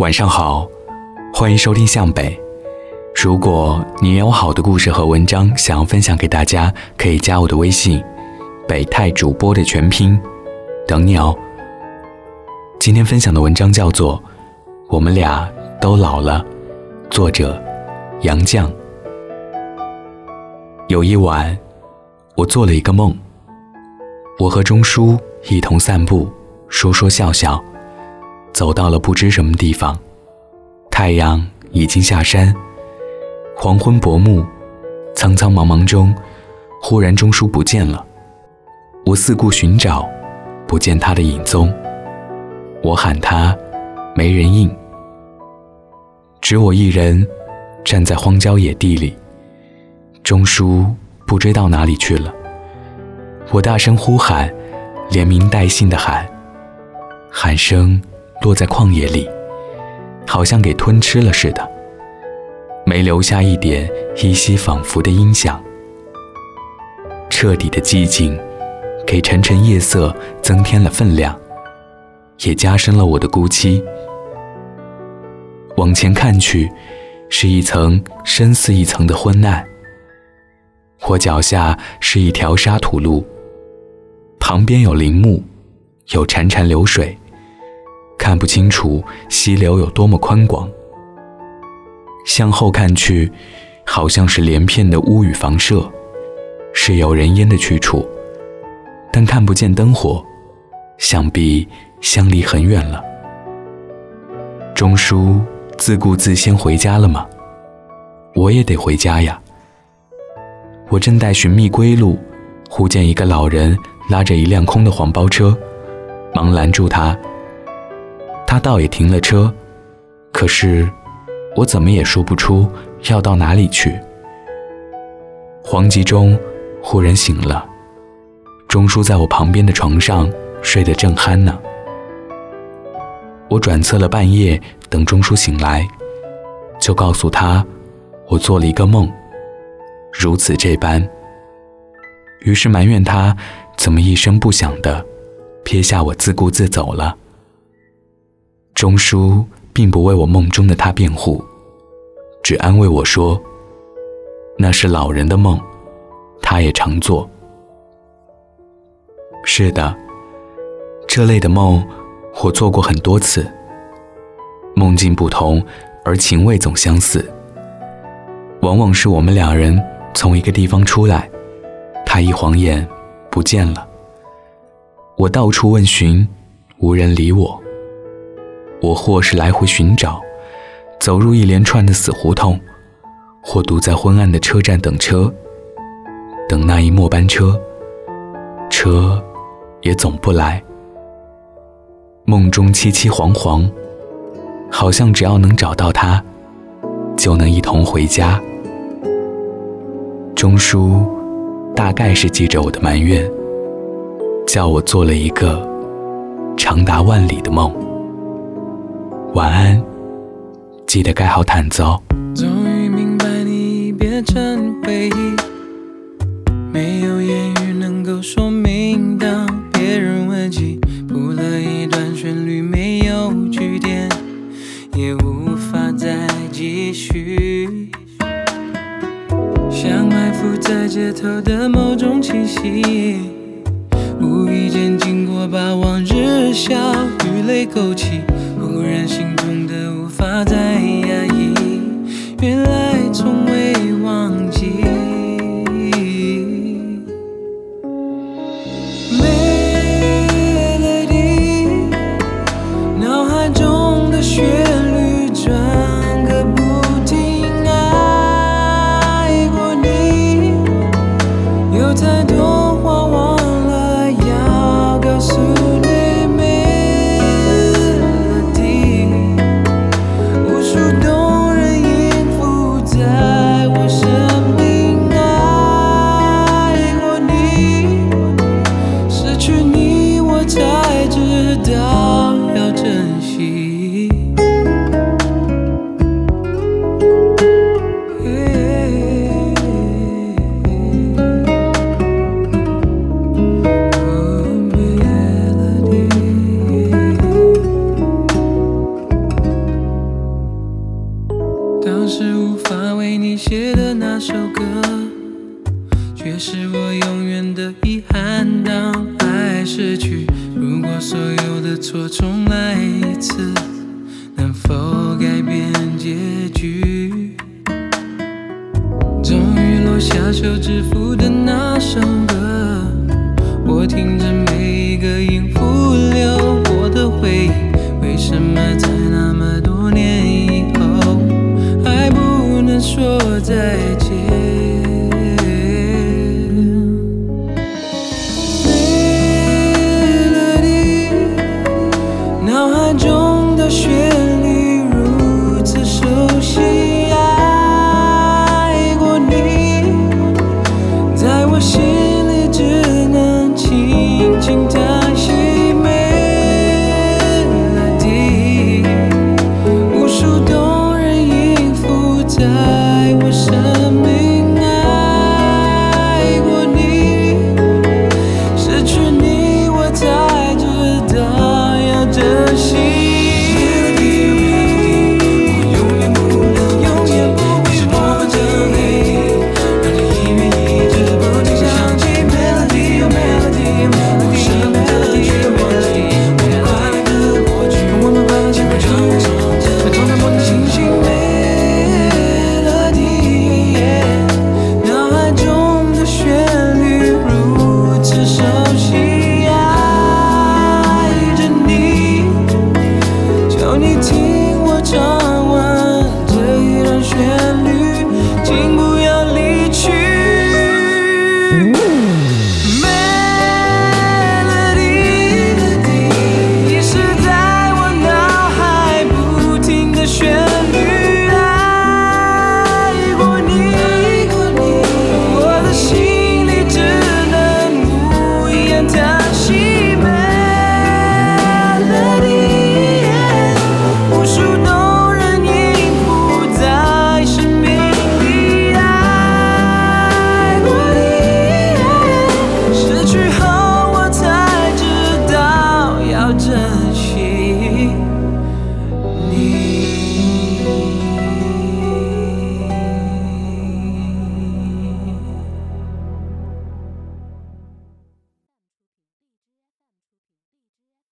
晚上好，欢迎收听向北。如果你也有好的故事和文章想要分享给大家，可以加我的微信“北泰主播”的全拼，等你哦。今天分享的文章叫做《我们俩都老了》，作者杨绛。有一晚，我做了一个梦，我和钟书一同散步，说说笑笑。走到了不知什么地方，太阳已经下山，黄昏薄暮，苍苍茫茫中，忽然钟书不见了。我四顾寻找，不见他的影踪。我喊他，没人应。只我一人站在荒郊野地里，钟书不知到哪里去了。我大声呼喊，连名带姓的喊，喊声。落在旷野里，好像给吞吃了似的，没留下一点依稀仿佛的音响。彻底的寂静，给沉沉夜色增添了分量，也加深了我的孤寂。往前看去，是一层深似一层的昏暗。我脚下是一条沙土路，旁边有林木，有潺潺流水。看不清楚溪流有多么宽广，向后看去，好像是连片的屋宇房舍，是有人烟的去处，但看不见灯火，想必相离很远了。钟叔自顾自先回家了吗？我也得回家呀。我正待寻觅归路，忽见一个老人拉着一辆空的黄包车，忙拦住他。他倒也停了车，可是我怎么也说不出要到哪里去。黄急中忽然醒了，钟叔在我旁边的床上睡得正酣呢。我转侧了半夜，等钟叔醒来，就告诉他我做了一个梦，如此这般。于是埋怨他怎么一声不响的撇下我自顾自走了。钟书并不为我梦中的他辩护，只安慰我说：“那是老人的梦，他也常做。”是的，这类的梦我做过很多次。梦境不同，而情味总相似。往往是我们两人从一个地方出来，他一晃眼不见了。我到处问询，无人理我。我或是来回寻找，走入一连串的死胡同，或堵在昏暗的车站等车，等那一末班车，车也总不来。梦中凄凄惶惶，好像只要能找到他，就能一同回家。钟书大概是记着我的埋怨，叫我做了一个长达万里的梦。晚安，记得盖好毯子哦。终于明白你已变成回忆，没有言语能够说明。当别人问起，谱了一段旋律，没有句点，也无法再继续。像埋伏在街头的某种气息，无意间经过，把往日笑与泪勾起。发在当时无法为你写的那首歌，却是我永远的遗憾。当爱失去，如果所有的错重来一次，能否改变结局？终于落下手指符的那首歌，我听着。在一起。你听我唱 me.